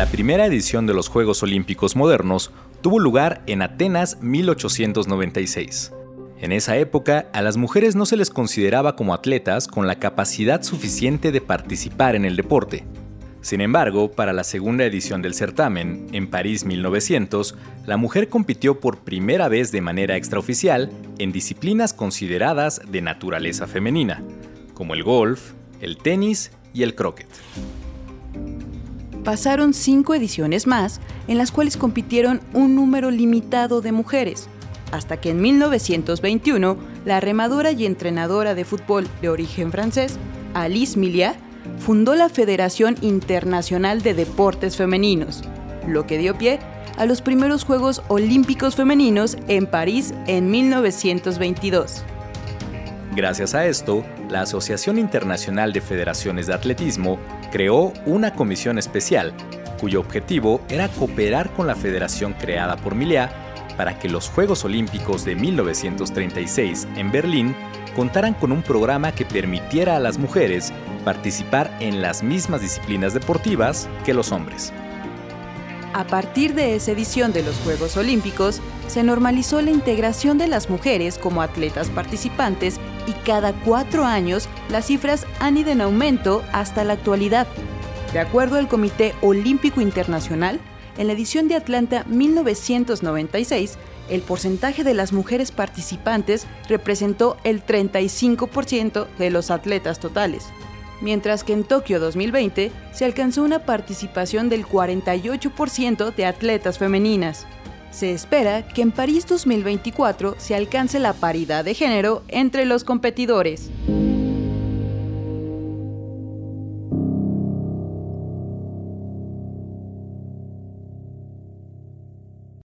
La primera edición de los Juegos Olímpicos modernos tuvo lugar en Atenas 1896. En esa época, a las mujeres no se les consideraba como atletas con la capacidad suficiente de participar en el deporte. Sin embargo, para la segunda edición del certamen, en París 1900, la mujer compitió por primera vez de manera extraoficial en disciplinas consideradas de naturaleza femenina, como el golf, el tenis y el croquet. Pasaron cinco ediciones más en las cuales compitieron un número limitado de mujeres, hasta que en 1921 la remadora y entrenadora de fútbol de origen francés, Alice Milia, fundó la Federación Internacional de Deportes Femeninos, lo que dio pie a los primeros Juegos Olímpicos Femeninos en París en 1922. Gracias a esto, la Asociación Internacional de Federaciones de Atletismo creó una comisión especial, cuyo objetivo era cooperar con la federación creada por Miliá para que los Juegos Olímpicos de 1936 en Berlín contaran con un programa que permitiera a las mujeres participar en las mismas disciplinas deportivas que los hombres. A partir de esa edición de los Juegos Olímpicos, se normalizó la integración de las mujeres como atletas participantes y cada cuatro años las cifras han ido en aumento hasta la actualidad. De acuerdo al Comité Olímpico Internacional, en la edición de Atlanta 1996, el porcentaje de las mujeres participantes representó el 35% de los atletas totales mientras que en Tokio 2020 se alcanzó una participación del 48% de atletas femeninas. Se espera que en París 2024 se alcance la paridad de género entre los competidores.